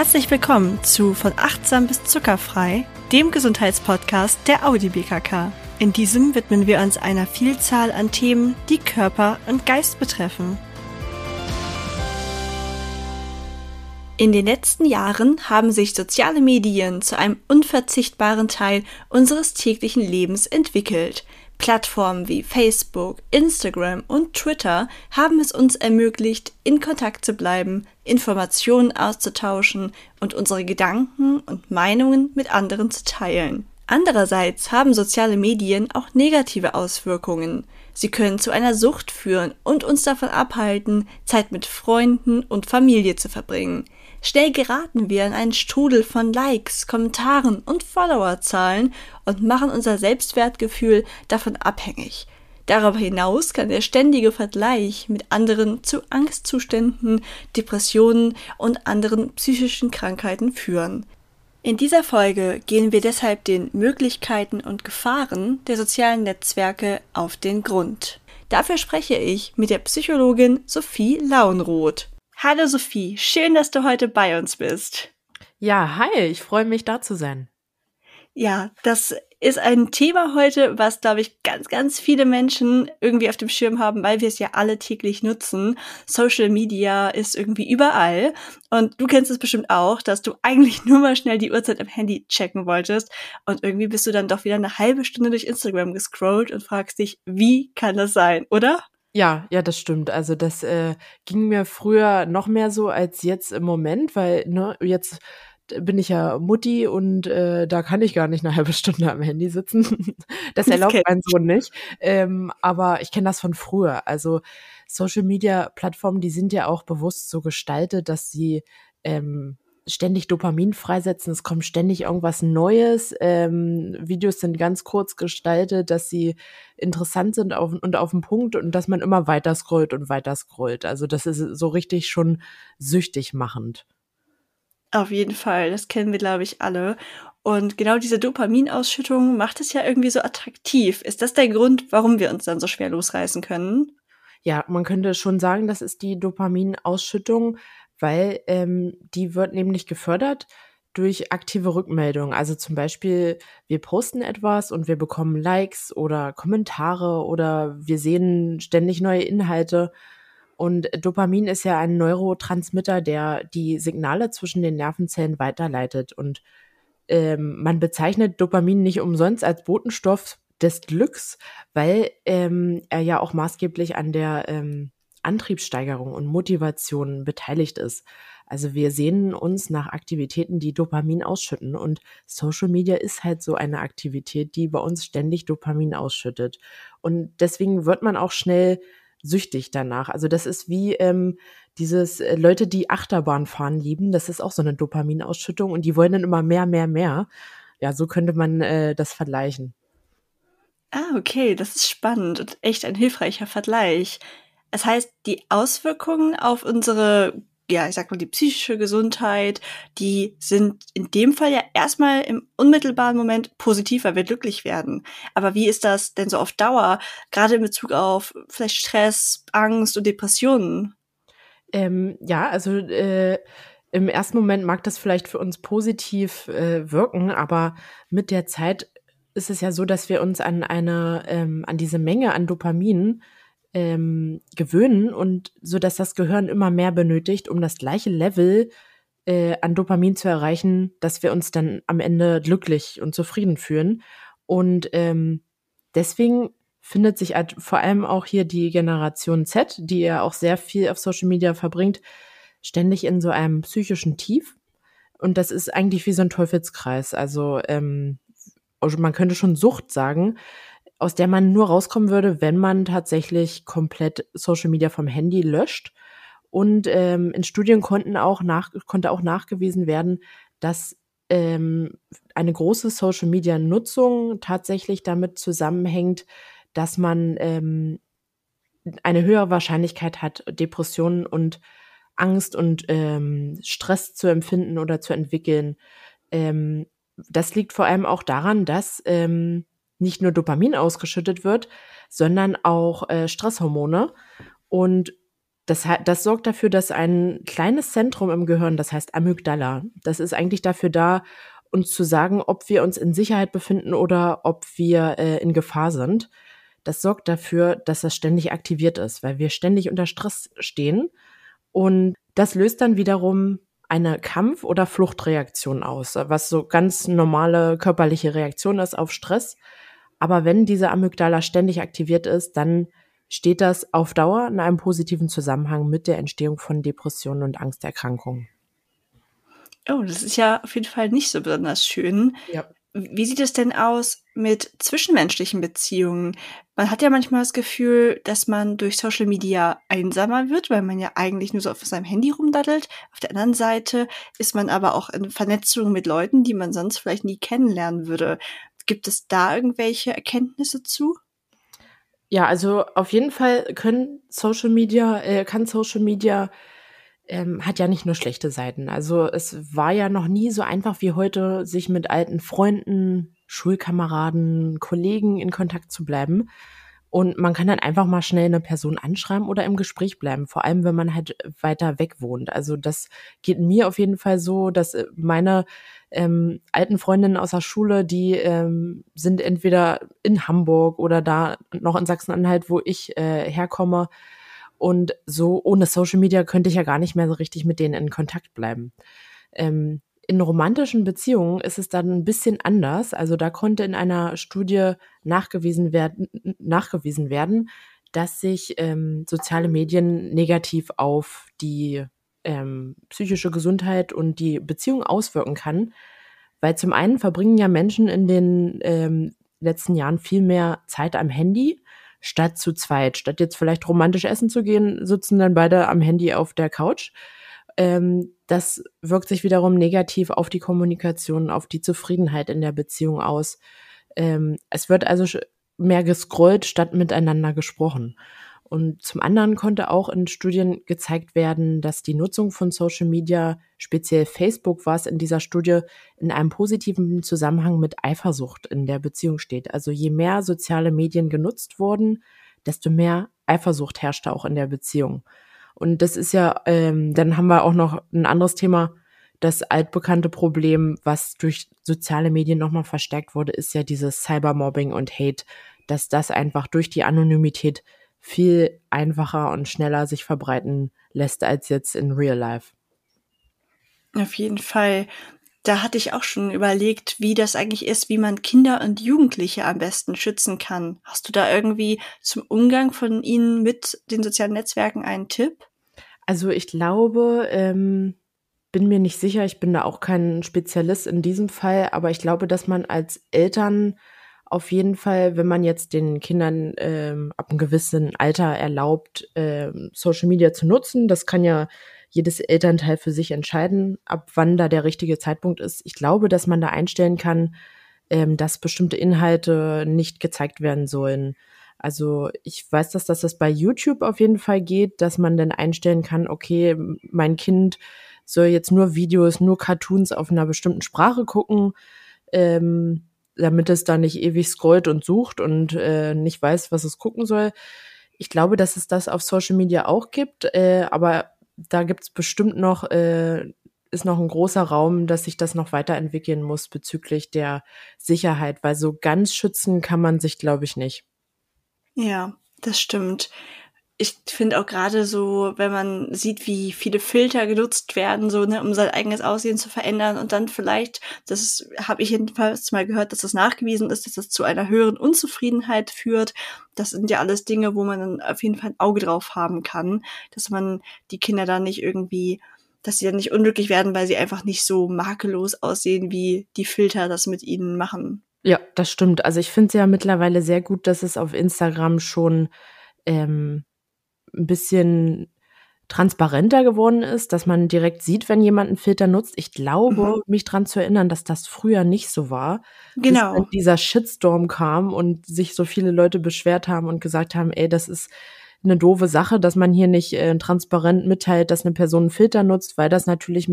Herzlich willkommen zu Von achtsam bis zuckerfrei, dem Gesundheitspodcast der Audi BKK. In diesem widmen wir uns einer Vielzahl an Themen, die Körper und Geist betreffen. In den letzten Jahren haben sich soziale Medien zu einem unverzichtbaren Teil unseres täglichen Lebens entwickelt. Plattformen wie Facebook, Instagram und Twitter haben es uns ermöglicht, in Kontakt zu bleiben, Informationen auszutauschen und unsere Gedanken und Meinungen mit anderen zu teilen. Andererseits haben soziale Medien auch negative Auswirkungen. Sie können zu einer Sucht führen und uns davon abhalten, Zeit mit Freunden und Familie zu verbringen. Schnell geraten wir in einen Strudel von Likes, Kommentaren und Followerzahlen und machen unser Selbstwertgefühl davon abhängig. Darüber hinaus kann der ständige Vergleich mit anderen zu Angstzuständen, Depressionen und anderen psychischen Krankheiten führen. In dieser Folge gehen wir deshalb den Möglichkeiten und Gefahren der sozialen Netzwerke auf den Grund. Dafür spreche ich mit der Psychologin Sophie Launroth. Hallo Sophie, schön, dass du heute bei uns bist. Ja, hi, ich freue mich da zu sein. Ja, das ist ein Thema heute, was, glaube ich, ganz, ganz viele Menschen irgendwie auf dem Schirm haben, weil wir es ja alle täglich nutzen. Social Media ist irgendwie überall. Und du kennst es bestimmt auch, dass du eigentlich nur mal schnell die Uhrzeit am Handy checken wolltest. Und irgendwie bist du dann doch wieder eine halbe Stunde durch Instagram gescrollt und fragst dich, wie kann das sein, oder? Ja, ja, das stimmt. Also das äh, ging mir früher noch mehr so als jetzt im Moment, weil ne, jetzt bin ich ja Mutti und äh, da kann ich gar nicht eine halbe Stunde am Handy sitzen. das erlaubt das mein Sohn nicht. Ähm, aber ich kenne das von früher. Also Social Media Plattformen, die sind ja auch bewusst so gestaltet, dass sie ähm, ständig Dopamin freisetzen, es kommt ständig irgendwas Neues. Ähm, Videos sind ganz kurz gestaltet, dass sie interessant sind auf, und auf den Punkt und dass man immer weiter scrollt und weiter scrollt. Also das ist so richtig schon süchtig machend. Auf jeden Fall, das kennen wir, glaube ich, alle. Und genau diese Dopaminausschüttung macht es ja irgendwie so attraktiv. Ist das der Grund, warum wir uns dann so schwer losreißen können? Ja, man könnte schon sagen, das ist die Dopaminausschüttung weil ähm, die wird nämlich gefördert durch aktive Rückmeldungen. Also zum Beispiel, wir posten etwas und wir bekommen Likes oder Kommentare oder wir sehen ständig neue Inhalte. Und Dopamin ist ja ein Neurotransmitter, der die Signale zwischen den Nervenzellen weiterleitet. Und ähm, man bezeichnet Dopamin nicht umsonst als Botenstoff des Glücks, weil ähm, er ja auch maßgeblich an der ähm, Antriebssteigerung und Motivation beteiligt ist. Also wir sehnen uns nach Aktivitäten, die Dopamin ausschütten und Social Media ist halt so eine Aktivität, die bei uns ständig Dopamin ausschüttet. Und deswegen wird man auch schnell süchtig danach. Also das ist wie ähm, dieses äh, Leute, die Achterbahn fahren lieben, das ist auch so eine Dopaminausschüttung und die wollen dann immer mehr, mehr, mehr. Ja, so könnte man äh, das vergleichen. Ah, okay, das ist spannend und echt ein hilfreicher Vergleich. Das heißt, die Auswirkungen auf unsere, ja, ich sag mal, die psychische Gesundheit, die sind in dem Fall ja erstmal im unmittelbaren Moment positiv, weil wir glücklich werden. Aber wie ist das denn so auf Dauer, gerade in Bezug auf vielleicht Stress, Angst und Depressionen? Ähm, ja, also äh, im ersten Moment mag das vielleicht für uns positiv äh, wirken, aber mit der Zeit ist es ja so, dass wir uns an eine, ähm, an diese Menge an Dopamin ähm, gewöhnen und so dass das Gehirn immer mehr benötigt, um das gleiche Level äh, an Dopamin zu erreichen, dass wir uns dann am Ende glücklich und zufrieden fühlen. Und ähm, deswegen findet sich halt vor allem auch hier die Generation Z, die ja auch sehr viel auf Social Media verbringt, ständig in so einem psychischen Tief. Und das ist eigentlich wie so ein Teufelskreis. Also, ähm, also man könnte schon Sucht sagen, aus der man nur rauskommen würde, wenn man tatsächlich komplett Social Media vom Handy löscht. Und ähm, in Studien konnten auch nach, konnte auch nachgewiesen werden, dass ähm, eine große Social Media Nutzung tatsächlich damit zusammenhängt, dass man ähm, eine höhere Wahrscheinlichkeit hat, Depressionen und Angst und ähm, Stress zu empfinden oder zu entwickeln. Ähm, das liegt vor allem auch daran, dass ähm, nicht nur Dopamin ausgeschüttet wird, sondern auch äh, Stresshormone. Und Das, das sorgt dafür, dass ein kleines Zentrum im Gehirn, das heißt Amygdala, das ist eigentlich dafür da, uns zu sagen, ob wir uns in Sicherheit befinden oder ob wir äh, in Gefahr sind. Das sorgt dafür, dass das ständig aktiviert ist, weil wir ständig unter Stress stehen. Und das löst dann wiederum eine Kampf- oder Fluchtreaktion aus, was so ganz normale körperliche Reaktion ist auf Stress. Aber wenn diese Amygdala ständig aktiviert ist, dann steht das auf Dauer in einem positiven Zusammenhang mit der Entstehung von Depressionen und Angsterkrankungen. Oh, das ist ja auf jeden Fall nicht so besonders schön. Ja. Wie sieht es denn aus mit zwischenmenschlichen Beziehungen? Man hat ja manchmal das Gefühl, dass man durch Social Media einsamer wird, weil man ja eigentlich nur so auf seinem Handy rumdaddelt. Auf der anderen Seite ist man aber auch in Vernetzung mit Leuten, die man sonst vielleicht nie kennenlernen würde. Gibt es da irgendwelche Erkenntnisse zu? Ja, also auf jeden Fall können Social Media, äh, kann Social Media ähm, hat ja nicht nur schlechte Seiten. Also es war ja noch nie so einfach wie heute, sich mit alten Freunden, Schulkameraden, Kollegen in Kontakt zu bleiben. Und man kann dann einfach mal schnell eine Person anschreiben oder im Gespräch bleiben, vor allem wenn man halt weiter weg wohnt. Also das geht mir auf jeden Fall so, dass äh, meine ähm, alten Freundinnen aus der Schule, die ähm, sind entweder in Hamburg oder da noch in Sachsen-Anhalt, wo ich äh, herkomme. Und so ohne Social Media könnte ich ja gar nicht mehr so richtig mit denen in Kontakt bleiben. Ähm, in romantischen Beziehungen ist es dann ein bisschen anders. Also da konnte in einer Studie nachgewiesen werden, nachgewiesen werden dass sich ähm, soziale Medien negativ auf die ähm, psychische Gesundheit und die Beziehung auswirken kann. Weil zum einen verbringen ja Menschen in den ähm, letzten Jahren viel mehr Zeit am Handy statt zu zweit. Statt jetzt vielleicht romantisch essen zu gehen, sitzen dann beide am Handy auf der Couch. Ähm, das wirkt sich wiederum negativ auf die Kommunikation, auf die Zufriedenheit in der Beziehung aus. Ähm, es wird also mehr gescrollt statt miteinander gesprochen. Und zum anderen konnte auch in Studien gezeigt werden, dass die Nutzung von Social Media, speziell Facebook war es in dieser Studie, in einem positiven Zusammenhang mit Eifersucht in der Beziehung steht. Also je mehr soziale Medien genutzt wurden, desto mehr Eifersucht herrschte auch in der Beziehung. Und das ist ja, ähm, dann haben wir auch noch ein anderes Thema, das altbekannte Problem, was durch soziale Medien nochmal verstärkt wurde, ist ja dieses Cybermobbing und Hate, dass das einfach durch die Anonymität viel einfacher und schneller sich verbreiten lässt als jetzt in Real Life. Auf jeden Fall. Da hatte ich auch schon überlegt, wie das eigentlich ist, wie man Kinder und Jugendliche am besten schützen kann. Hast du da irgendwie zum Umgang von ihnen mit den sozialen Netzwerken einen Tipp? Also ich glaube, ähm, bin mir nicht sicher, ich bin da auch kein Spezialist in diesem Fall, aber ich glaube, dass man als Eltern auf jeden Fall, wenn man jetzt den Kindern ähm, ab einem gewissen Alter erlaubt, ähm, Social Media zu nutzen, das kann ja jedes Elternteil für sich entscheiden, ab wann da der richtige Zeitpunkt ist. Ich glaube, dass man da einstellen kann, ähm, dass bestimmte Inhalte nicht gezeigt werden sollen. Also ich weiß, dass, dass das bei YouTube auf jeden Fall geht, dass man dann einstellen kann, okay, mein Kind soll jetzt nur Videos, nur Cartoons auf einer bestimmten Sprache gucken. Ähm, damit es da nicht ewig scrollt und sucht und äh, nicht weiß, was es gucken soll. Ich glaube, dass es das auf Social Media auch gibt, äh, aber da gibt es bestimmt noch, äh, ist noch ein großer Raum, dass sich das noch weiterentwickeln muss bezüglich der Sicherheit, weil so ganz schützen kann man sich, glaube ich, nicht. Ja, das stimmt ich finde auch gerade so, wenn man sieht, wie viele Filter genutzt werden, so, ne, um sein eigenes Aussehen zu verändern und dann vielleicht, das habe ich jedenfalls mal gehört, dass das nachgewiesen ist, dass das zu einer höheren Unzufriedenheit führt. Das sind ja alles Dinge, wo man dann auf jeden Fall ein Auge drauf haben kann, dass man die Kinder dann nicht irgendwie, dass sie dann nicht unglücklich werden, weil sie einfach nicht so makellos aussehen, wie die Filter das mit ihnen machen. Ja, das stimmt. Also ich finde es ja mittlerweile sehr gut, dass es auf Instagram schon ähm, ein bisschen transparenter geworden ist, dass man direkt sieht, wenn jemand einen Filter nutzt. Ich glaube, mhm. mich dran zu erinnern, dass das früher nicht so war. Genau. Bis dieser Shitstorm kam und sich so viele Leute beschwert haben und gesagt haben, ey, das ist eine doofe Sache, dass man hier nicht äh, transparent mitteilt, dass eine Person einen Filter nutzt, weil das natürlich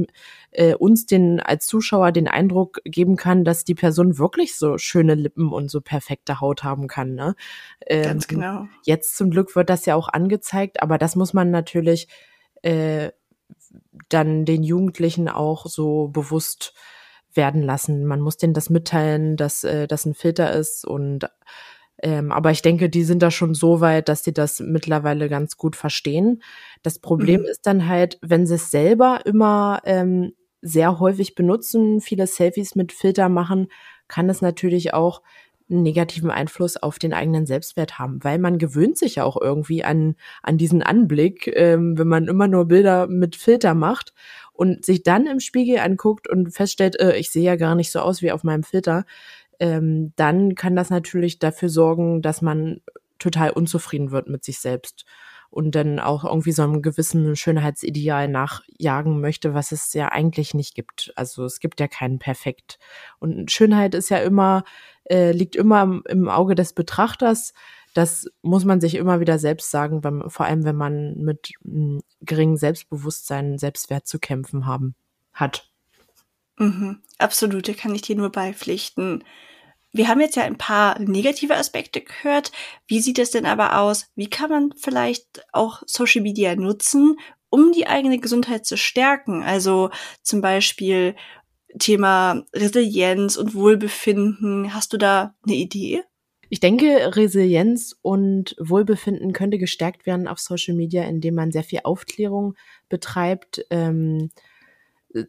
äh, uns den als Zuschauer den Eindruck geben kann, dass die Person wirklich so schöne Lippen und so perfekte Haut haben kann. Ne? Ähm, Ganz genau. Jetzt zum Glück wird das ja auch angezeigt, aber das muss man natürlich äh, dann den Jugendlichen auch so bewusst werden lassen. Man muss denen das mitteilen, dass äh, das ein Filter ist und ähm, aber ich denke, die sind da schon so weit, dass sie das mittlerweile ganz gut verstehen. Das Problem mhm. ist dann halt, wenn sie es selber immer ähm, sehr häufig benutzen, viele Selfies mit Filter machen, kann es natürlich auch einen negativen Einfluss auf den eigenen Selbstwert haben, weil man gewöhnt sich ja auch irgendwie an, an diesen Anblick, ähm, wenn man immer nur Bilder mit Filter macht und sich dann im Spiegel anguckt und feststellt, äh, ich sehe ja gar nicht so aus wie auf meinem Filter, ähm, dann kann das natürlich dafür sorgen, dass man total unzufrieden wird mit sich selbst und dann auch irgendwie so einem gewissen Schönheitsideal nachjagen möchte, was es ja eigentlich nicht gibt. Also es gibt ja keinen Perfekt. Und Schönheit ist ja immer, äh, liegt immer im, im Auge des Betrachters. Das muss man sich immer wieder selbst sagen, wenn, vor allem wenn man mit m, geringem Selbstbewusstsein, Selbstwert zu kämpfen haben hat. Mhm, absolut, da kann ich dir nur beipflichten. Wir haben jetzt ja ein paar negative Aspekte gehört. Wie sieht es denn aber aus? Wie kann man vielleicht auch Social Media nutzen, um die eigene Gesundheit zu stärken? Also zum Beispiel Thema Resilienz und Wohlbefinden. Hast du da eine Idee? Ich denke, Resilienz und Wohlbefinden könnte gestärkt werden auf Social Media, indem man sehr viel Aufklärung betreibt. Ähm,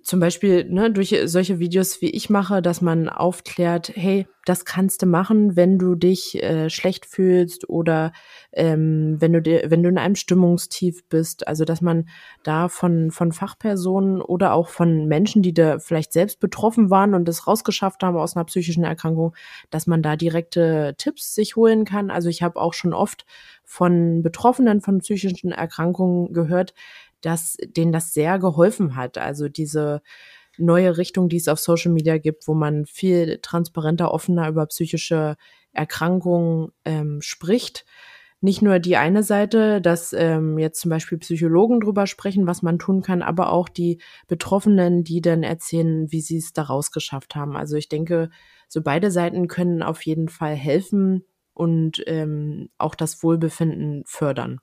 zum Beispiel ne, durch solche Videos wie ich mache, dass man aufklärt, hey, das kannst du machen, wenn du dich äh, schlecht fühlst oder ähm, wenn du dir, wenn du in einem Stimmungstief bist. Also dass man da von von Fachpersonen oder auch von Menschen, die da vielleicht selbst betroffen waren und das rausgeschafft haben aus einer psychischen Erkrankung, dass man da direkte Tipps sich holen kann. Also ich habe auch schon oft von Betroffenen von psychischen Erkrankungen gehört, dass denen das sehr geholfen hat. Also diese neue Richtung, die es auf Social Media gibt, wo man viel transparenter, offener über psychische Erkrankungen ähm, spricht. Nicht nur die eine Seite, dass ähm, jetzt zum Beispiel Psychologen drüber sprechen, was man tun kann, aber auch die Betroffenen, die dann erzählen, wie sie es daraus geschafft haben. Also ich denke, so beide Seiten können auf jeden Fall helfen und ähm, auch das Wohlbefinden fördern.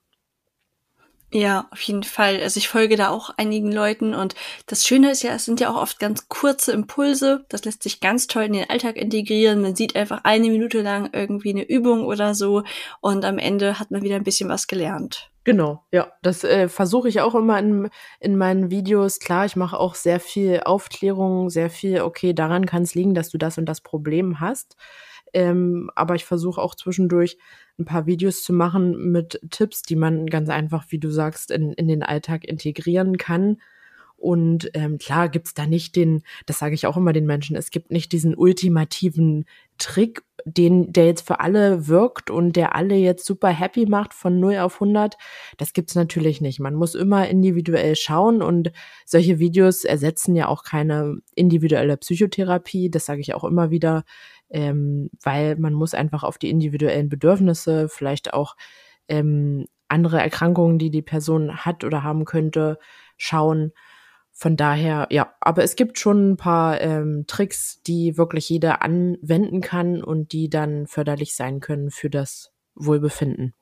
Ja, auf jeden Fall. Also ich folge da auch einigen Leuten und das Schöne ist ja, es sind ja auch oft ganz kurze Impulse. Das lässt sich ganz toll in den Alltag integrieren. Man sieht einfach eine Minute lang irgendwie eine Übung oder so und am Ende hat man wieder ein bisschen was gelernt. Genau, ja, das äh, versuche ich auch immer in, in meinen Videos. Klar, ich mache auch sehr viel Aufklärung, sehr viel, okay, daran kann es liegen, dass du das und das Problem hast. Ähm, aber ich versuche auch zwischendurch ein paar Videos zu machen mit Tipps, die man ganz einfach, wie du sagst, in, in den Alltag integrieren kann. Und ähm, klar gibt's da nicht den, das sage ich auch immer den Menschen, es gibt nicht diesen ultimativen Trick, den, der jetzt für alle wirkt und der alle jetzt super happy macht von 0 auf 100. Das gibt's natürlich nicht. Man muss immer individuell schauen und solche Videos ersetzen ja auch keine individuelle Psychotherapie. Das sage ich auch immer wieder ähm, weil man muss einfach auf die individuellen Bedürfnisse, vielleicht auch ähm, andere Erkrankungen, die die Person hat oder haben könnte, schauen. Von daher, ja, aber es gibt schon ein paar ähm, Tricks, die wirklich jeder anwenden kann und die dann förderlich sein können für das Wohlbefinden.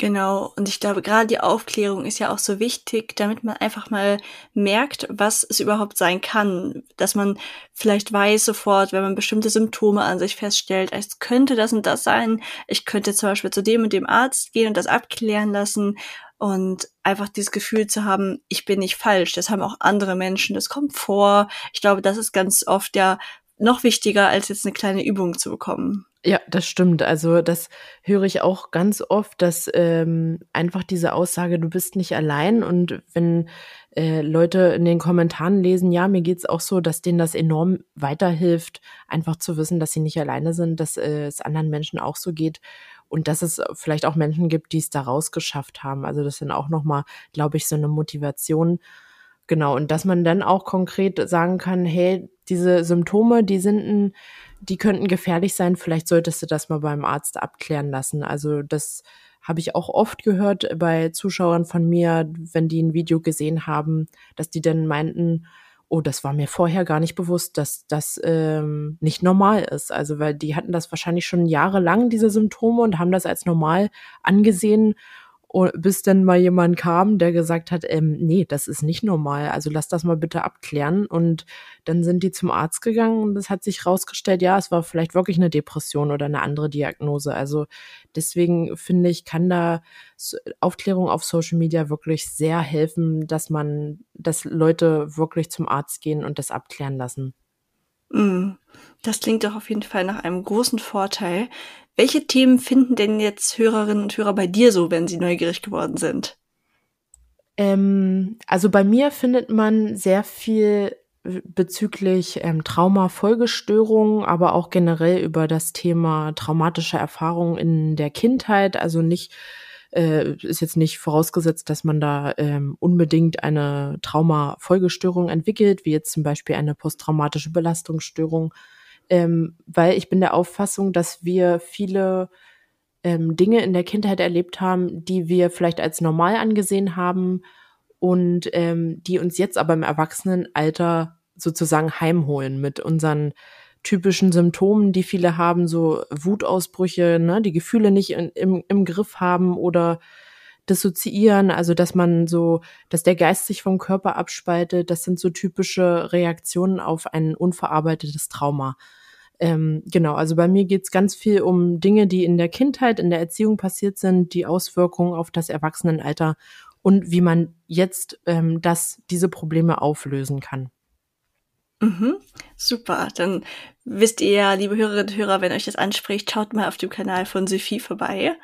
Genau, und ich glaube, gerade die Aufklärung ist ja auch so wichtig, damit man einfach mal merkt, was es überhaupt sein kann. Dass man vielleicht weiß sofort, wenn man bestimmte Symptome an sich feststellt, es könnte das und das sein. Ich könnte zum Beispiel zu dem und dem Arzt gehen und das abklären lassen und einfach dieses Gefühl zu haben, ich bin nicht falsch. Das haben auch andere Menschen, das kommt vor. Ich glaube, das ist ganz oft ja noch wichtiger, als jetzt eine kleine Übung zu bekommen. Ja, das stimmt. Also das höre ich auch ganz oft, dass ähm, einfach diese Aussage, du bist nicht allein und wenn äh, Leute in den Kommentaren lesen, ja, mir geht's auch so, dass denen das enorm weiterhilft, einfach zu wissen, dass sie nicht alleine sind, dass äh, es anderen Menschen auch so geht und dass es vielleicht auch Menschen gibt, die es da rausgeschafft haben. Also das sind auch nochmal, glaube ich, so eine Motivation. Genau, und dass man dann auch konkret sagen kann, hey, diese Symptome, die sind ein die könnten gefährlich sein. Vielleicht solltest du das mal beim Arzt abklären lassen. Also das habe ich auch oft gehört bei Zuschauern von mir, wenn die ein Video gesehen haben, dass die dann meinten, oh, das war mir vorher gar nicht bewusst, dass das ähm, nicht normal ist. Also weil die hatten das wahrscheinlich schon jahrelang, diese Symptome, und haben das als normal angesehen bis dann mal jemand kam, der gesagt hat, ähm, nee, das ist nicht normal, also lass das mal bitte abklären. Und dann sind die zum Arzt gegangen und es hat sich rausgestellt, ja, es war vielleicht wirklich eine Depression oder eine andere Diagnose. Also deswegen finde ich, kann da Aufklärung auf Social Media wirklich sehr helfen, dass man, dass Leute wirklich zum Arzt gehen und das abklären lassen. Mm, das klingt doch auf jeden Fall nach einem großen Vorteil. Welche Themen finden denn jetzt Hörerinnen und Hörer bei dir so, wenn sie neugierig geworden sind? Ähm, also bei mir findet man sehr viel bezüglich ähm, Trauma-Folgestörungen, aber auch generell über das Thema traumatische Erfahrungen in der Kindheit. Also nicht äh, ist jetzt nicht vorausgesetzt, dass man da ähm, unbedingt eine Trauma-Folgestörung entwickelt, wie jetzt zum Beispiel eine posttraumatische Belastungsstörung ähm, weil ich bin der Auffassung, dass wir viele ähm, Dinge in der Kindheit erlebt haben, die wir vielleicht als normal angesehen haben und ähm, die uns jetzt aber im Erwachsenenalter sozusagen heimholen mit unseren typischen Symptomen, die viele haben, so Wutausbrüche, ne, die Gefühle nicht in, im, im Griff haben oder dissoziieren, also dass man so, dass der Geist sich vom Körper abspaltet, das sind so typische Reaktionen auf ein unverarbeitetes Trauma. Ähm, genau, also bei mir geht's ganz viel um Dinge, die in der Kindheit, in der Erziehung passiert sind, die Auswirkungen auf das Erwachsenenalter und wie man jetzt ähm, das, diese Probleme auflösen kann. Mhm, super. Dann wisst ihr liebe Hörerinnen und Hörer, wenn euch das anspricht, schaut mal auf dem Kanal von Sophie vorbei.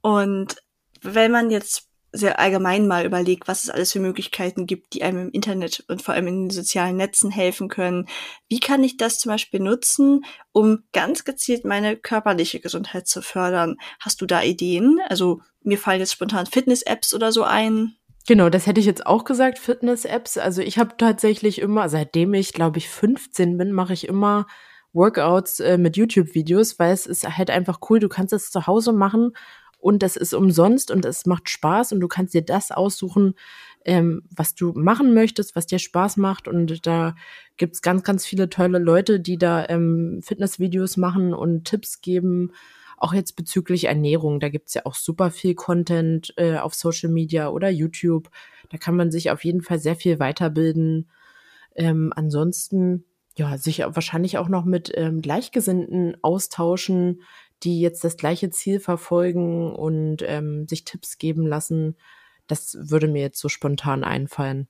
Und wenn man jetzt sehr allgemein mal überlegt, was es alles für Möglichkeiten gibt, die einem im Internet und vor allem in den sozialen Netzen helfen können. Wie kann ich das zum Beispiel nutzen, um ganz gezielt meine körperliche Gesundheit zu fördern? Hast du da Ideen? Also mir fallen jetzt spontan Fitness-Apps oder so ein. Genau, das hätte ich jetzt auch gesagt, Fitness-Apps. Also ich habe tatsächlich immer, seitdem ich, glaube ich, 15 bin, mache ich immer Workouts äh, mit YouTube-Videos, weil es ist halt einfach cool, du kannst es zu Hause machen und das ist umsonst und es macht Spaß und du kannst dir das aussuchen, ähm, was du machen möchtest, was dir Spaß macht. Und da gibt's ganz, ganz viele tolle Leute, die da ähm, Fitnessvideos machen und Tipps geben. Auch jetzt bezüglich Ernährung, da gibt's ja auch super viel Content äh, auf Social Media oder YouTube. Da kann man sich auf jeden Fall sehr viel weiterbilden. Ähm, ansonsten ja, sich wahrscheinlich auch noch mit ähm, Gleichgesinnten austauschen, die jetzt das gleiche Ziel verfolgen und ähm, sich Tipps geben lassen. Das würde mir jetzt so spontan einfallen.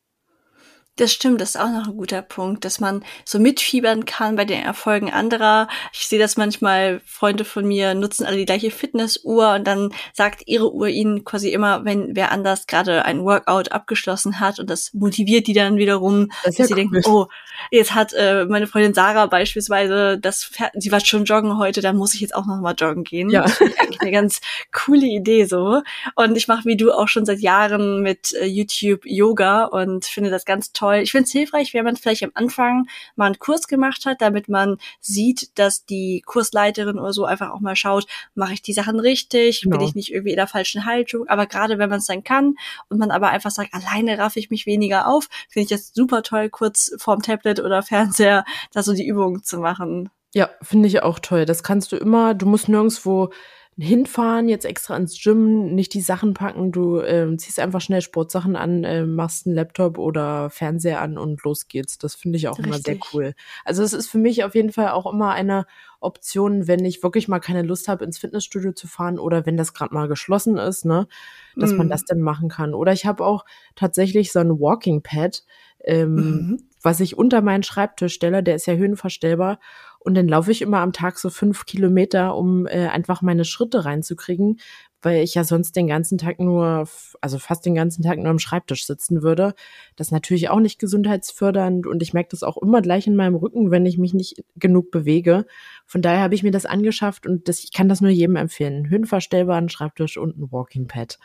Das stimmt, das ist auch noch ein guter Punkt, dass man so mitfiebern kann bei den Erfolgen anderer. Ich sehe das manchmal, Freunde von mir nutzen alle die gleiche Fitnessuhr und dann sagt ihre Uhr ihnen quasi immer, wenn wer anders gerade ein Workout abgeschlossen hat und das motiviert die dann wiederum, dass ja sie cool. denken, oh, jetzt hat äh, meine Freundin Sarah beispielsweise das, sie war schon joggen heute, dann muss ich jetzt auch noch mal joggen gehen. Ja. Das ist eigentlich eine ganz coole Idee so. Und ich mache wie du auch schon seit Jahren mit äh, YouTube Yoga und finde das ganz toll toll. Ich finde es hilfreich, wenn man vielleicht am Anfang mal einen Kurs gemacht hat, damit man sieht, dass die Kursleiterin oder so einfach auch mal schaut, mache ich die Sachen richtig, genau. bin ich nicht irgendwie in der falschen Haltung. Aber gerade wenn man es dann kann und man aber einfach sagt, alleine raff ich mich weniger auf, finde ich das super toll, kurz vorm Tablet oder Fernseher da so die Übungen zu machen. Ja, finde ich auch toll. Das kannst du immer, du musst nirgendwo hinfahren, jetzt extra ins Gym, nicht die Sachen packen, du ähm, ziehst einfach schnell Sportsachen an, äh, machst einen Laptop oder Fernseher an und los geht's. Das finde ich auch Richtig. immer sehr cool. Also es ist für mich auf jeden Fall auch immer eine Option, wenn ich wirklich mal keine Lust habe, ins Fitnessstudio zu fahren oder wenn das gerade mal geschlossen ist, ne, dass mm. man das dann machen kann. Oder ich habe auch tatsächlich so ein Walking Pad, ähm, mhm. was ich unter meinen Schreibtisch stelle, der ist ja höhenverstellbar und dann laufe ich immer am Tag so fünf Kilometer, um äh, einfach meine Schritte reinzukriegen, weil ich ja sonst den ganzen Tag nur, also fast den ganzen Tag nur am Schreibtisch sitzen würde. Das ist natürlich auch nicht gesundheitsfördernd und ich merke das auch immer gleich in meinem Rücken, wenn ich mich nicht genug bewege. Von daher habe ich mir das angeschafft und das, ich kann das nur jedem empfehlen. Höhenverstellbaren Schreibtisch und ein Walking Pad.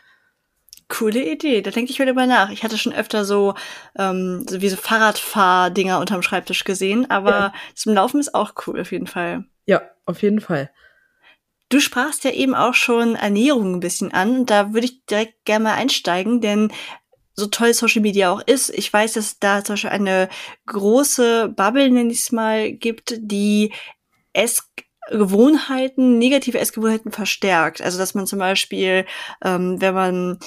Coole Idee, da denke ich wieder mal nach. Ich hatte schon öfter so, ähm, so wie so Fahrradfahrdinger unterm Schreibtisch gesehen, aber ja. zum Laufen ist auch cool auf jeden Fall. Ja, auf jeden Fall. Du sprachst ja eben auch schon Ernährung ein bisschen an. Da würde ich direkt gerne mal einsteigen, denn so toll Social Media auch ist, ich weiß, dass da zum Beispiel eine große Bubble, nenne ich es mal, gibt, die Essgewohnheiten, negative Essgewohnheiten verstärkt. Also dass man zum Beispiel, ähm, wenn man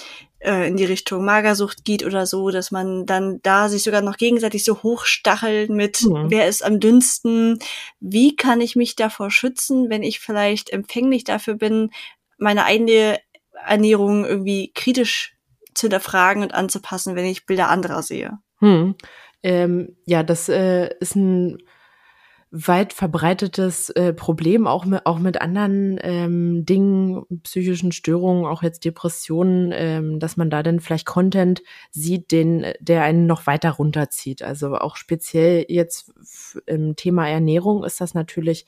äh, in die Richtung Magersucht geht oder so, dass man dann da sich sogar noch gegenseitig so hochstachelt mit, mhm. wer ist am dünnsten, wie kann ich mich davor schützen, wenn ich vielleicht empfänglich dafür bin, meine eigene Ernährung irgendwie kritisch zu hinterfragen und anzupassen, wenn ich Bilder anderer sehe. Hm. Ähm, ja, das äh, ist ein weit verbreitetes äh, Problem, auch mit, auch mit anderen ähm, Dingen, psychischen Störungen, auch jetzt Depressionen, ähm, dass man da dann vielleicht Content sieht, den, der einen noch weiter runterzieht. Also auch speziell jetzt im Thema Ernährung ist das natürlich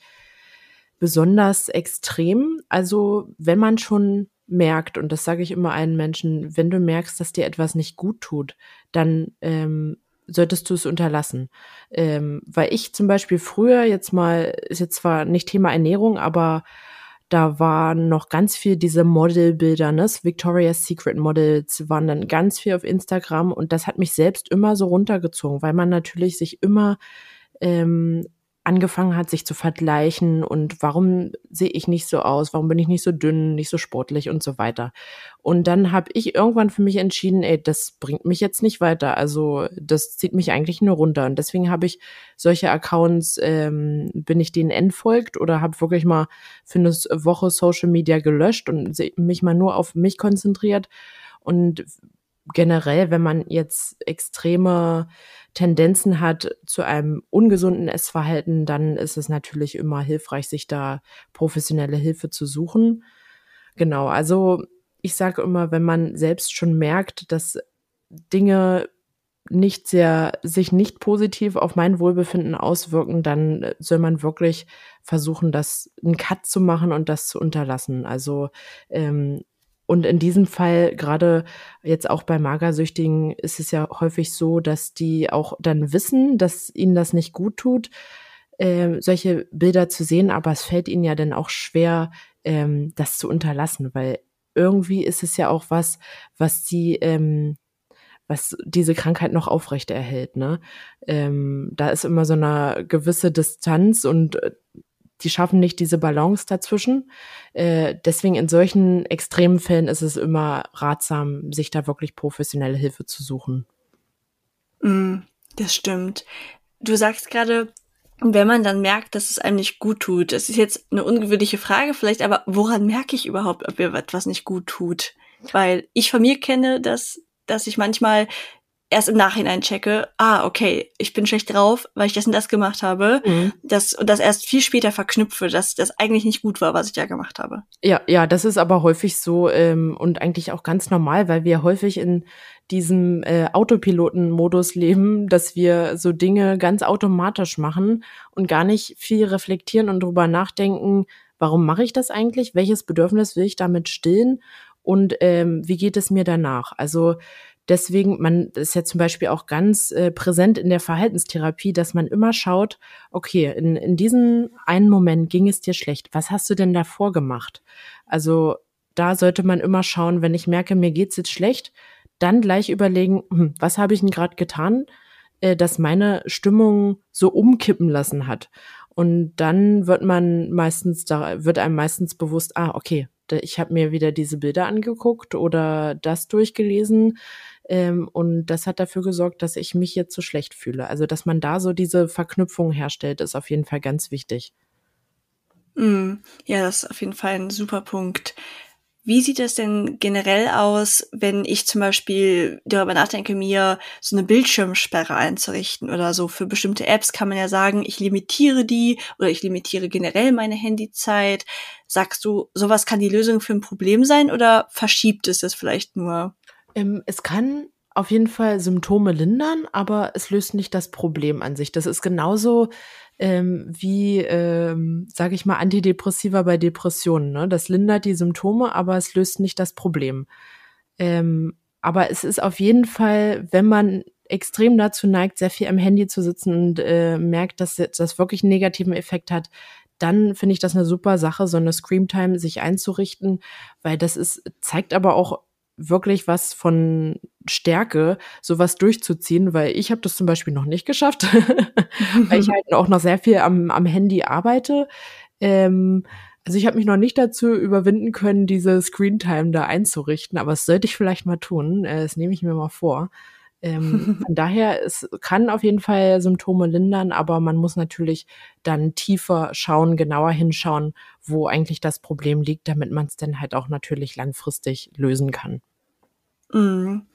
besonders extrem. Also wenn man schon merkt, und das sage ich immer allen Menschen, wenn du merkst, dass dir etwas nicht gut tut, dann ähm, solltest du es unterlassen. Ähm, weil ich zum Beispiel früher jetzt mal, ist jetzt zwar nicht Thema Ernährung, aber da waren noch ganz viel diese Modelbilder, ne? Victoria's Secret Models waren dann ganz viel auf Instagram und das hat mich selbst immer so runtergezogen, weil man natürlich sich immer ähm, angefangen hat, sich zu vergleichen und warum sehe ich nicht so aus, warum bin ich nicht so dünn, nicht so sportlich und so weiter. Und dann habe ich irgendwann für mich entschieden, ey, das bringt mich jetzt nicht weiter. Also das zieht mich eigentlich nur runter. Und deswegen habe ich solche Accounts, ähm, bin ich denen entfolgt oder habe wirklich mal für eine Woche Social Media gelöscht und mich mal nur auf mich konzentriert. Und generell, wenn man jetzt extreme Tendenzen hat zu einem ungesunden Essverhalten, dann ist es natürlich immer hilfreich, sich da professionelle Hilfe zu suchen. Genau, also ich sage immer, wenn man selbst schon merkt, dass Dinge nicht sehr, sich nicht positiv auf mein Wohlbefinden auswirken, dann soll man wirklich versuchen, das einen Cut zu machen und das zu unterlassen. Also ähm, und in diesem Fall, gerade jetzt auch bei Magersüchtigen, ist es ja häufig so, dass die auch dann wissen, dass ihnen das nicht gut tut, äh, solche Bilder zu sehen, aber es fällt ihnen ja dann auch schwer, ähm, das zu unterlassen, weil irgendwie ist es ja auch was, was sie, ähm, was diese Krankheit noch aufrecht erhält. Ne? Ähm, da ist immer so eine gewisse Distanz und äh, die schaffen nicht diese Balance dazwischen. Äh, deswegen in solchen extremen Fällen ist es immer ratsam, sich da wirklich professionelle Hilfe zu suchen. Mm, das stimmt. Du sagst gerade, wenn man dann merkt, dass es einem nicht gut tut. Das ist jetzt eine ungewöhnliche Frage vielleicht, aber woran merke ich überhaupt, ob mir etwas nicht gut tut? Weil ich von mir kenne, dass, dass ich manchmal erst im Nachhinein checke, ah, okay, ich bin schlecht drauf, weil ich das und das gemacht habe, mhm. das, und das erst viel später verknüpfe, dass das eigentlich nicht gut war, was ich da gemacht habe. Ja, ja, das ist aber häufig so ähm, und eigentlich auch ganz normal, weil wir häufig in diesem äh, Autopiloten-Modus leben, dass wir so Dinge ganz automatisch machen und gar nicht viel reflektieren und drüber nachdenken, warum mache ich das eigentlich? Welches Bedürfnis will ich damit stillen? Und ähm, wie geht es mir danach? Also Deswegen, man ist ja zum Beispiel auch ganz äh, präsent in der Verhaltenstherapie, dass man immer schaut, okay, in, in diesem einen Moment ging es dir schlecht. Was hast du denn davor gemacht? Also da sollte man immer schauen, wenn ich merke, mir geht's jetzt schlecht, dann gleich überlegen, hm, was habe ich denn gerade getan, äh, dass meine Stimmung so umkippen lassen hat. Und dann wird man meistens, da wird einem meistens bewusst, ah, okay, ich habe mir wieder diese Bilder angeguckt oder das durchgelesen. Ähm, und das hat dafür gesorgt, dass ich mich jetzt so schlecht fühle. Also, dass man da so diese Verknüpfung herstellt, ist auf jeden Fall ganz wichtig. Mm, ja, das ist auf jeden Fall ein super Punkt. Wie sieht es denn generell aus, wenn ich zum Beispiel darüber nachdenke, mir so eine Bildschirmsperre einzurichten oder so? Für bestimmte Apps kann man ja sagen, ich limitiere die oder ich limitiere generell meine Handyzeit. Sagst du, sowas kann die Lösung für ein Problem sein oder verschiebt es das vielleicht nur? Ähm, es kann auf jeden Fall Symptome lindern, aber es löst nicht das Problem an sich. Das ist genauso ähm, wie, ähm, sage ich mal, Antidepressiva bei Depressionen. Ne? Das lindert die Symptome, aber es löst nicht das Problem. Ähm, aber es ist auf jeden Fall, wenn man extrem dazu neigt, sehr viel am Handy zu sitzen und äh, merkt, dass das wirklich einen negativen Effekt hat, dann finde ich das eine super Sache, so eine Screamtime sich einzurichten, weil das ist, zeigt aber auch wirklich was von Stärke, sowas durchzuziehen, weil ich habe das zum Beispiel noch nicht geschafft, weil ich halt auch noch sehr viel am, am Handy arbeite. Ähm, also ich habe mich noch nicht dazu überwinden können, diese Screentime da einzurichten, aber das sollte ich vielleicht mal tun. Äh, das nehme ich mir mal vor. Ähm, von daher, es kann auf jeden Fall Symptome lindern, aber man muss natürlich dann tiefer schauen, genauer hinschauen, wo eigentlich das Problem liegt, damit man es dann halt auch natürlich langfristig lösen kann. Mhm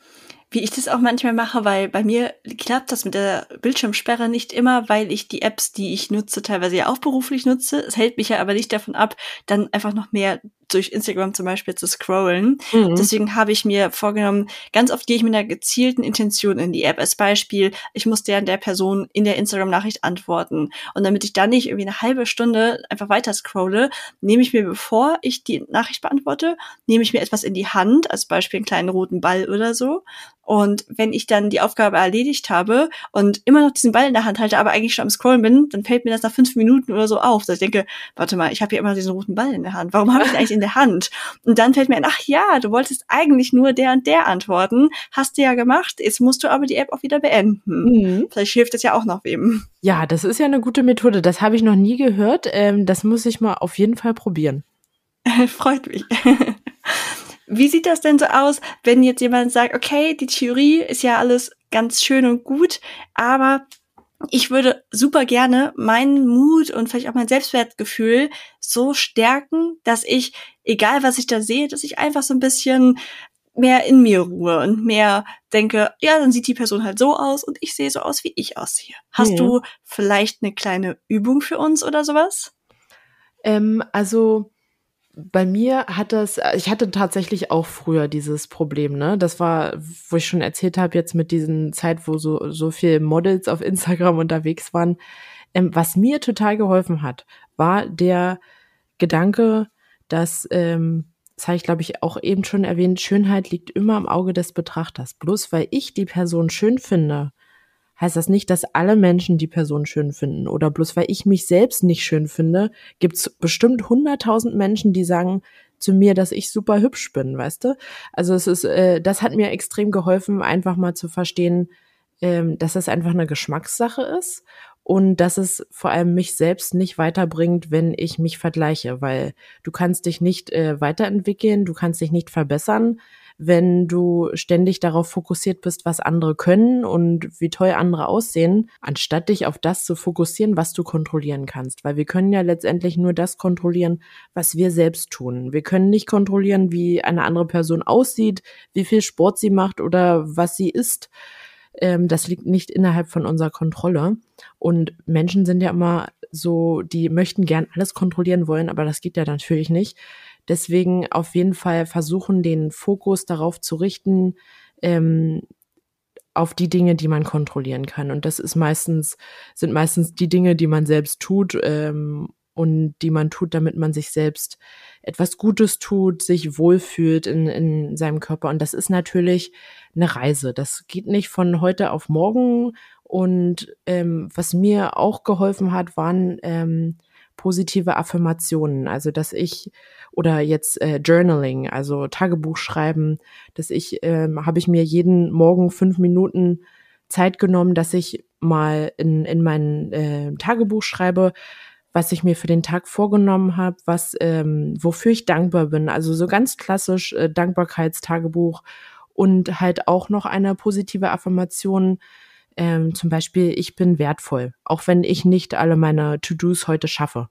wie ich das auch manchmal mache, weil bei mir klappt das mit der Bildschirmsperre nicht immer, weil ich die Apps, die ich nutze, teilweise ja auch beruflich nutze. Es hält mich ja aber nicht davon ab, dann einfach noch mehr durch Instagram zum Beispiel zu scrollen. Mhm. Deswegen habe ich mir vorgenommen, ganz oft gehe ich mit einer gezielten Intention in die App. Als Beispiel, ich muss der der Person in der Instagram-Nachricht antworten. Und damit ich dann nicht irgendwie eine halbe Stunde einfach weiter scrolle, nehme ich mir, bevor ich die Nachricht beantworte, nehme ich mir etwas in die Hand, als Beispiel einen kleinen roten Ball oder so. Und wenn ich dann die Aufgabe erledigt habe und immer noch diesen Ball in der Hand halte, aber eigentlich schon am Scrollen bin, dann fällt mir das nach fünf Minuten oder so auf, dass ich denke, warte mal, ich habe hier immer diesen roten Ball in der Hand. Warum habe ich eigentlich in der Hand. Und dann fällt mir ein, ach ja, du wolltest eigentlich nur der und der antworten. Hast du ja gemacht. Jetzt musst du aber die App auch wieder beenden. Mhm. Vielleicht hilft das ja auch noch wem. Ja, das ist ja eine gute Methode. Das habe ich noch nie gehört. Ähm, das muss ich mal auf jeden Fall probieren. Freut mich. Wie sieht das denn so aus, wenn jetzt jemand sagt, okay, die Theorie ist ja alles ganz schön und gut, aber ich würde super gerne meinen Mut und vielleicht auch mein Selbstwertgefühl so stärken, dass ich, egal was ich da sehe, dass ich einfach so ein bisschen mehr in mir ruhe und mehr denke, ja, dann sieht die Person halt so aus und ich sehe so aus, wie ich aussehe. Hast ja. du vielleicht eine kleine Übung für uns oder sowas? Ähm, also bei mir hat das, ich hatte tatsächlich auch früher dieses Problem, ne? Das war, wo ich schon erzählt habe, jetzt mit diesen Zeit, wo so, so viel Models auf Instagram unterwegs waren. Ähm, was mir total geholfen hat, war der Gedanke, dass, ähm, das habe ich, glaube ich, auch eben schon erwähnt, Schönheit liegt immer im Auge des Betrachters. Bloß weil ich die Person schön finde, heißt das nicht, dass alle Menschen die Person schön finden. Oder bloß weil ich mich selbst nicht schön finde, gibt's bestimmt hunderttausend Menschen, die sagen zu mir, dass ich super hübsch bin, weißt du? Also es ist, äh, das hat mir extrem geholfen, einfach mal zu verstehen, ähm, dass es einfach eine Geschmackssache ist und dass es vor allem mich selbst nicht weiterbringt, wenn ich mich vergleiche, weil du kannst dich nicht äh, weiterentwickeln, du kannst dich nicht verbessern, wenn du ständig darauf fokussiert bist, was andere können und wie toll andere aussehen, anstatt dich auf das zu fokussieren, was du kontrollieren kannst. Weil wir können ja letztendlich nur das kontrollieren, was wir selbst tun. Wir können nicht kontrollieren, wie eine andere Person aussieht, wie viel Sport sie macht oder was sie isst. Ähm, das liegt nicht innerhalb von unserer Kontrolle. Und Menschen sind ja immer so, die möchten gern alles kontrollieren wollen, aber das geht ja natürlich nicht. Deswegen auf jeden Fall versuchen, den Fokus darauf zu richten, ähm, auf die Dinge, die man kontrollieren kann. Und das ist meistens, sind meistens die Dinge, die man selbst tut ähm, und die man tut, damit man sich selbst etwas Gutes tut, sich wohlfühlt in, in seinem Körper. Und das ist natürlich eine Reise. Das geht nicht von heute auf morgen. Und ähm, was mir auch geholfen hat, waren ähm, positive Affirmationen. Also, dass ich oder jetzt äh, Journaling, also Tagebuch schreiben, dass ich, ähm, habe ich mir jeden Morgen fünf Minuten Zeit genommen, dass ich mal in, in mein äh, Tagebuch schreibe, was ich mir für den Tag vorgenommen habe, was ähm, wofür ich dankbar bin. Also so ganz klassisch äh, Dankbarkeitstagebuch und halt auch noch eine positive Affirmation. Ähm, zum Beispiel, ich bin wertvoll, auch wenn ich nicht alle meine To-Dos heute schaffe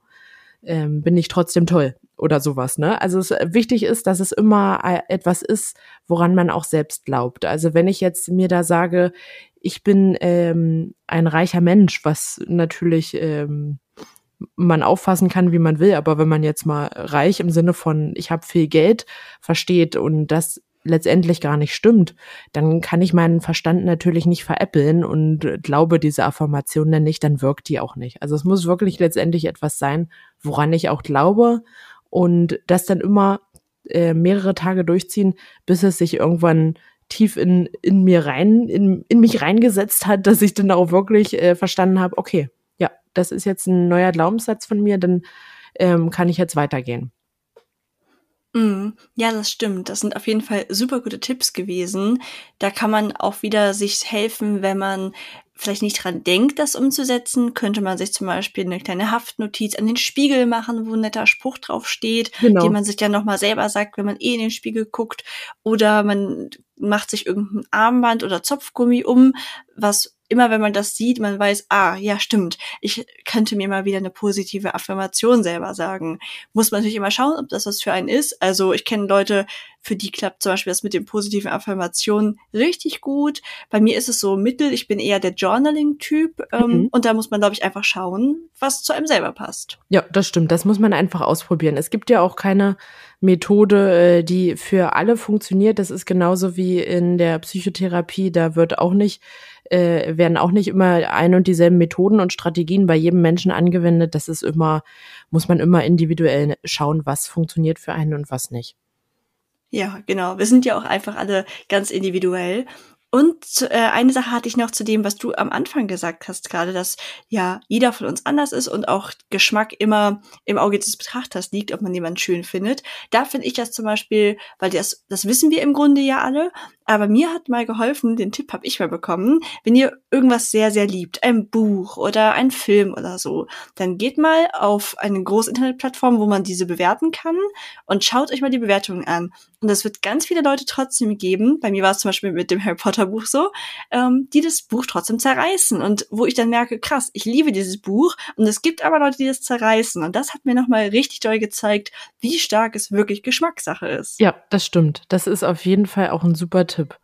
ähm, bin ich trotzdem toll oder sowas. Ne? Also es, wichtig ist, dass es immer äh, etwas ist, woran man auch selbst glaubt. Also wenn ich jetzt mir da sage, ich bin ähm, ein reicher Mensch, was natürlich ähm, man auffassen kann, wie man will, aber wenn man jetzt mal reich im Sinne von ich habe viel Geld versteht und das letztendlich gar nicht stimmt, dann kann ich meinen Verstand natürlich nicht veräppeln und glaube diese Affirmation dann nicht, dann wirkt die auch nicht. Also es muss wirklich letztendlich etwas sein, woran ich auch glaube und das dann immer äh, mehrere Tage durchziehen, bis es sich irgendwann tief in, in mir rein, in, in mich reingesetzt hat, dass ich dann auch wirklich äh, verstanden habe, okay, ja, das ist jetzt ein neuer Glaubenssatz von mir, dann ähm, kann ich jetzt weitergehen. Mm, ja, das stimmt. Das sind auf jeden Fall super gute Tipps gewesen. Da kann man auch wieder sich helfen, wenn man vielleicht nicht dran denkt, das umzusetzen, könnte man sich zum Beispiel eine kleine Haftnotiz an den Spiegel machen, wo ein netter Spruch drauf steht, genau. den man sich dann nochmal selber sagt, wenn man eh in den Spiegel guckt. Oder man macht sich irgendein Armband oder Zopfgummi um, was immer wenn man das sieht, man weiß, ah, ja, stimmt, ich könnte mir mal wieder eine positive Affirmation selber sagen. Muss man natürlich immer schauen, ob das was für einen ist. Also ich kenne Leute, für die klappt zum Beispiel das mit den positiven Affirmationen richtig gut. Bei mir ist es so mittel, ich bin eher der Journaling-Typ ähm, mhm. und da muss man, glaube ich, einfach schauen, was zu einem selber passt. Ja, das stimmt. Das muss man einfach ausprobieren. Es gibt ja auch keine Methode, äh, die für alle funktioniert. Das ist genauso wie in der Psychotherapie. Da wird auch nicht äh, werden auch nicht immer ein und dieselben Methoden und Strategien bei jedem Menschen angewendet. Das ist immer, muss man immer individuell schauen, was funktioniert für einen und was nicht. Ja, genau. Wir sind ja auch einfach alle ganz individuell. Und äh, eine Sache hatte ich noch zu dem, was du am Anfang gesagt hast, gerade, dass ja jeder von uns anders ist und auch Geschmack immer im Auge des Betrachters liegt, ob man jemanden schön findet. Da finde ich das zum Beispiel, weil das, das wissen wir im Grunde ja alle, aber mir hat mal geholfen, den Tipp habe ich mal bekommen, wenn ihr irgendwas sehr, sehr liebt, ein Buch oder ein Film oder so, dann geht mal auf eine große Internetplattform, wo man diese bewerten kann und schaut euch mal die Bewertungen an. Und es wird ganz viele Leute trotzdem geben, bei mir war es zum Beispiel mit dem Harry Potter Buch so, ähm, die das Buch trotzdem zerreißen. Und wo ich dann merke, krass, ich liebe dieses Buch und es gibt aber Leute, die das zerreißen. Und das hat mir nochmal richtig doll gezeigt, wie stark es wirklich Geschmackssache ist. Ja, das stimmt. Das ist auf jeden Fall auch ein super Tipp.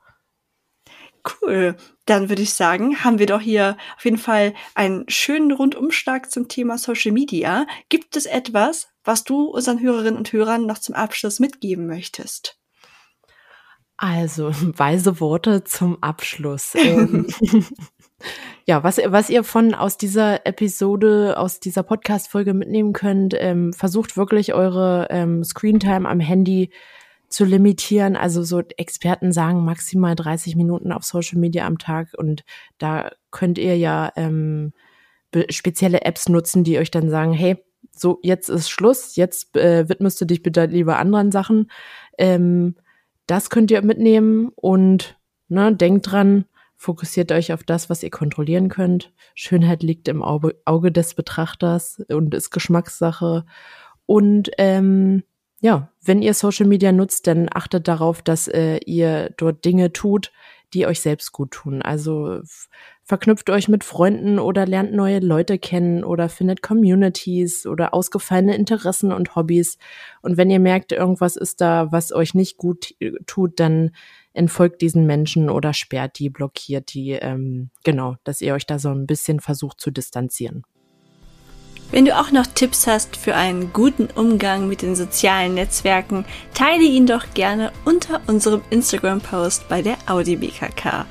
Cool. Dann würde ich sagen, haben wir doch hier auf jeden Fall einen schönen Rundumschlag zum Thema Social Media. Gibt es etwas, was du unseren Hörerinnen und Hörern noch zum Abschluss mitgeben möchtest? Also, weise Worte zum Abschluss. Ähm, ja, was, was ihr von aus dieser Episode, aus dieser Podcast-Folge mitnehmen könnt, ähm, versucht wirklich eure ähm, Screentime am Handy zu limitieren. Also so Experten sagen maximal 30 Minuten auf Social Media am Tag und da könnt ihr ja ähm, spezielle Apps nutzen, die euch dann sagen, hey, so jetzt ist Schluss, jetzt äh, widmest du dich bitte lieber anderen Sachen. Ähm, das könnt ihr mitnehmen und ne, denkt dran, fokussiert euch auf das, was ihr kontrollieren könnt. Schönheit liegt im Auge, des Betrachters und ist Geschmackssache. Und ähm, ja, wenn ihr Social Media nutzt, dann achtet darauf, dass äh, ihr dort Dinge tut, die euch selbst gut tun. Also verknüpft euch mit Freunden oder lernt neue Leute kennen oder findet Communities oder ausgefallene Interessen und Hobbys. Und wenn ihr merkt, irgendwas ist da, was euch nicht gut äh, tut, dann entfolgt diesen Menschen oder sperrt die, blockiert die. Ähm, genau, dass ihr euch da so ein bisschen versucht zu distanzieren. Wenn du auch noch Tipps hast für einen guten Umgang mit den sozialen Netzwerken, teile ihn doch gerne unter unserem Instagram-Post bei der Audi BKK.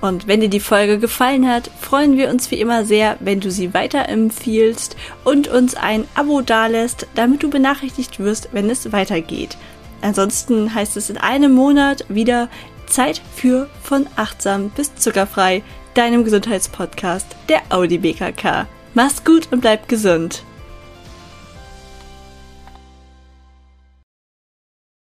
Und wenn dir die Folge gefallen hat, freuen wir uns wie immer sehr, wenn du sie weiterempfiehlst und uns ein Abo dalässt, damit du benachrichtigt wirst, wenn es weitergeht. Ansonsten heißt es in einem Monat wieder Zeit für von achtsam bis zuckerfrei, deinem Gesundheitspodcast der Audi BKK. Mach's gut und bleib gesund.